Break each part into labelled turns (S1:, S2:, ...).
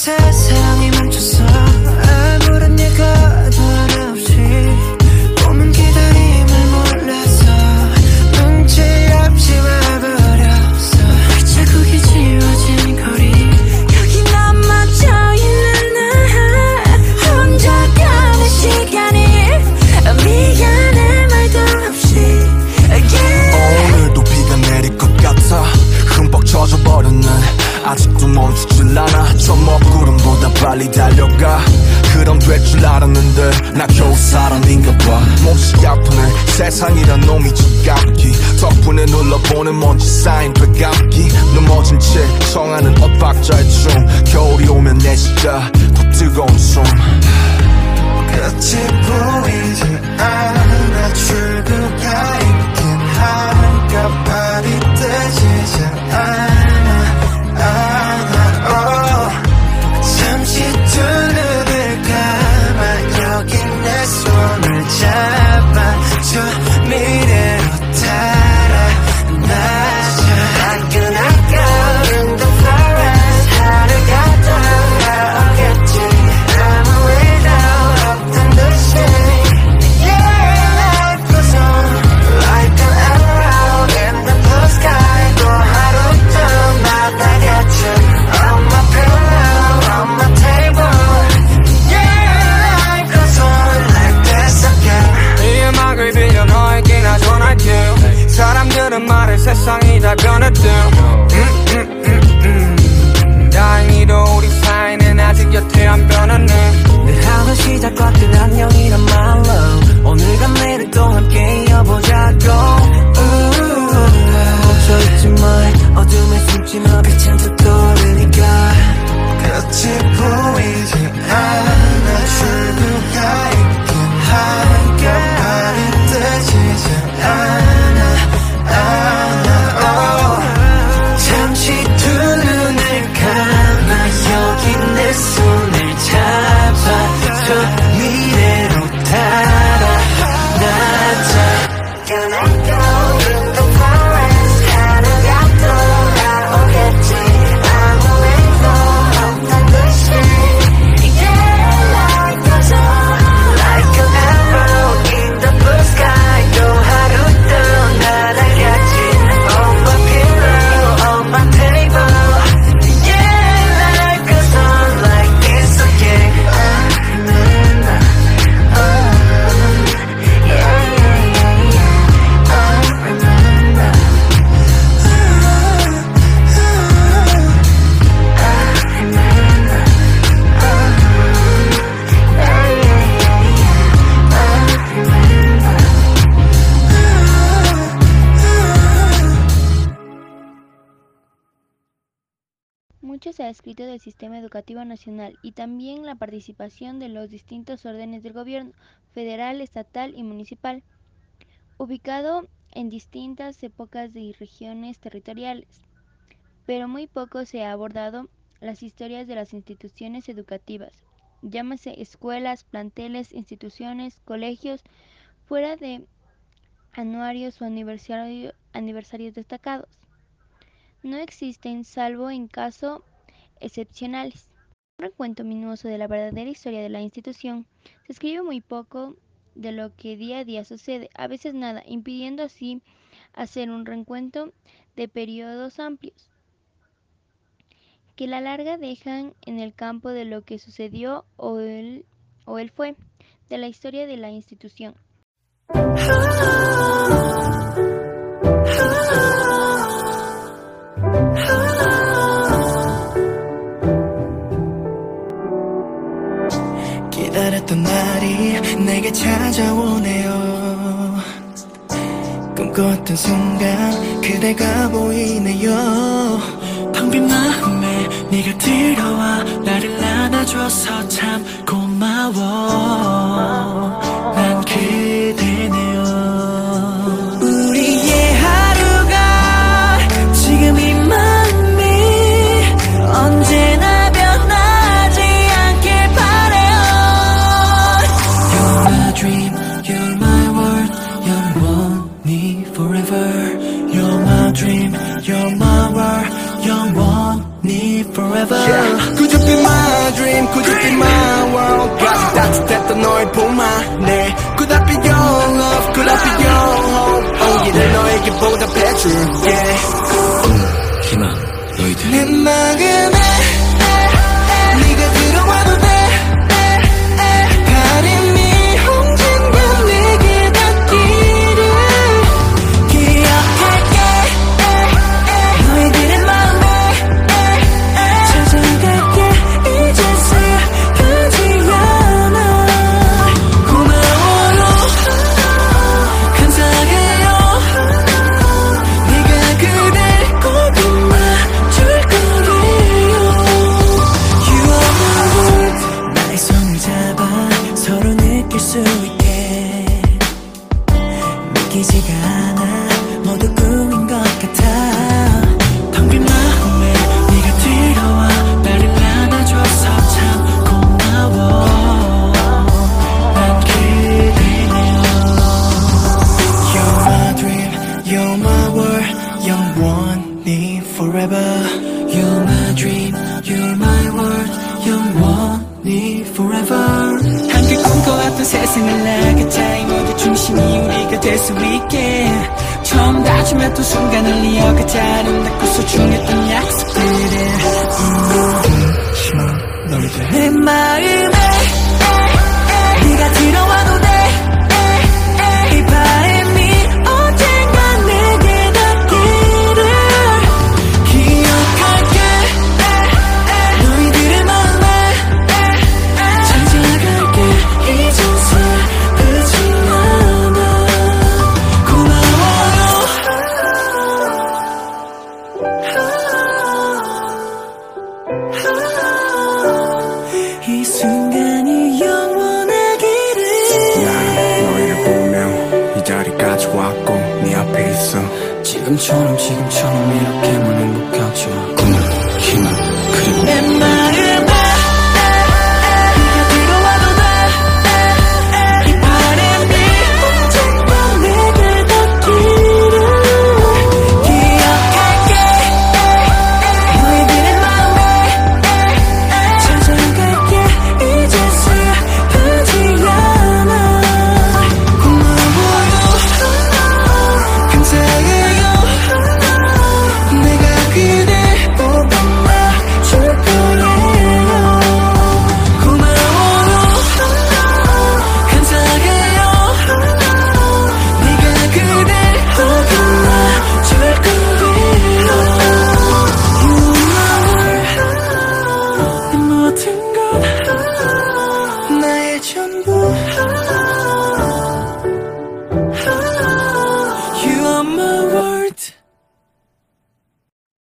S1: success. 몹시 아프네. 세상이란 놈이 지갑기. 덕분에 눌러보는 먼지 쌓인 배감기. 넘어진 채 청하는 엇박자의 춤. 겨울이 오면 내 시야 더 뜨거운 숨.
S2: 끝이 보이지 않아 출구가 있긴 하니까 발이 떼지지 않아.
S3: se ha escrito del sistema educativo nacional y también la participación de los distintos órdenes del gobierno, federal, estatal y municipal, ubicado en distintas épocas y regiones territoriales. Pero muy poco se ha abordado las historias de las instituciones educativas, llámase escuelas, planteles, instituciones, colegios, fuera de anuarios o aniversarios destacados. No existen salvo en caso excepcionales. Un recuento minuoso de la verdadera historia de la institución se escribe muy poco de lo que día a día sucede, a veces nada, impidiendo así hacer un recuento de periodos amplios que la larga dejan en el campo de lo que sucedió o él, o él fue, de la historia de la institución.
S2: 찾아오네요. 꿈꿨던 순간 그대가 보이네요. 텅빈 마음에 네가 들어와 나를 안아줘서 참 고마워. 난 forever yeah. Could you be my dream? Could you be my world? 가슴
S1: 따뜻했던
S2: 너의 봄 안에 Could I be your love? Could I be your hope? 온기를 너에게 보답해줄게
S4: 희망 너희들
S2: 내 마음에 믿기지가 않아 모두 꿈인 것 같아 텅빈 마음에 네가 들어와 나를 안아줘서 참 고마워 난 그대네요 You're my dream, you're my world, 영원히 forever. You're my dream, you're my world, 영원히 forever. 함께 꿈꿔왔던 세상을 나가자 이 모두 중심이 우리가 될 수 있게. 처음 다짐했던 순간을 이어가자 아름답고 소중했던 약속들을. 희망 너희들 내 마음에 네가 들어와도 돼
S4: 지금처럼 지금처럼 이렇게만 행복하죠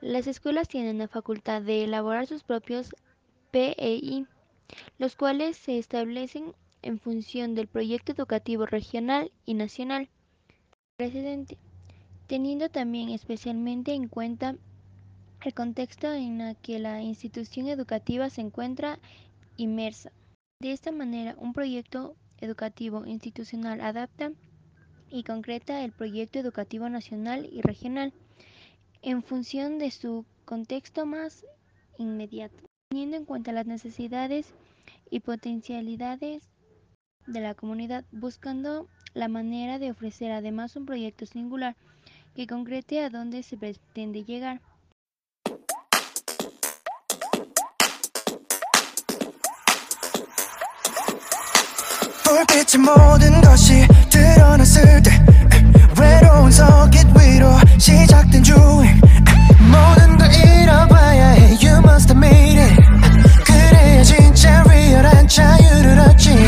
S3: Las escuelas tienen la facultad de elaborar sus propios PEI, los cuales se establecen en función del proyecto educativo regional y nacional precedente, teniendo también especialmente en cuenta el contexto en el que la institución educativa se encuentra inmersa. De esta manera, un proyecto educativo institucional adapta y concreta el proyecto educativo nacional y regional en función de su contexto más inmediato, teniendo en cuenta las necesidades y potencialidades de la comunidad, buscando la manera de ofrecer además un proyecto singular que concrete a dónde se pretende llegar.
S2: 불빛의 모든 것이 드러났을 때 외로운 서깃 위로 시작된 주행. 모든 걸 잃어봐야 해. You must admit it. 그래야 진짜 리얼한 자유를 얻지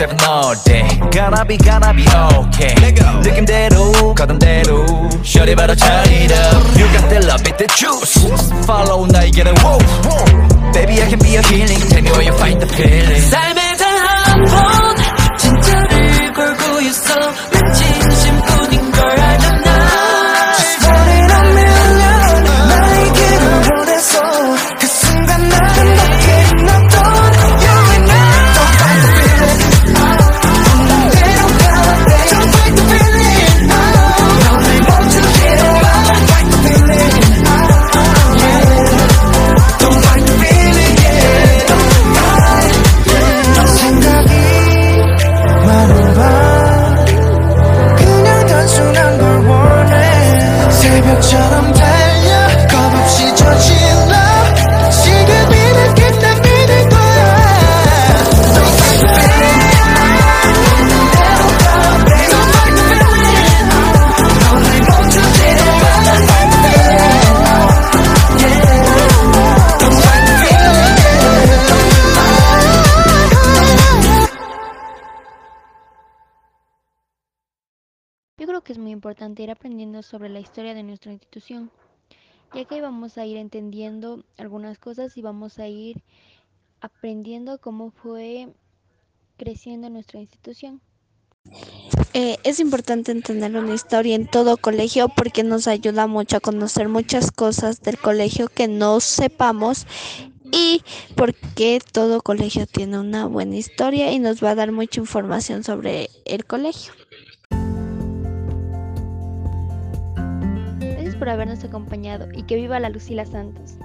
S5: 24-7 all day Gonna be, gonna be okay 느낌대로, 거둠대로 Shorty 바로 turn it up You got the love, it the juice Follow 길을, whoa, Baby I can be your healing Tell me where you find the feeling
S6: 삶의 단한번 진짜를 걸고 있어 난진
S3: es muy importante ir aprendiendo sobre la historia de nuestra institución, ya que vamos a ir entendiendo algunas cosas y vamos a ir aprendiendo cómo fue creciendo nuestra institución.
S7: Eh, es importante entender una historia en todo colegio porque nos ayuda mucho a conocer muchas cosas del colegio que no sepamos y porque todo colegio tiene una buena historia y nos va a dar mucha información sobre el colegio.
S3: Por habernos acompañado y que viva la Lucila Santos.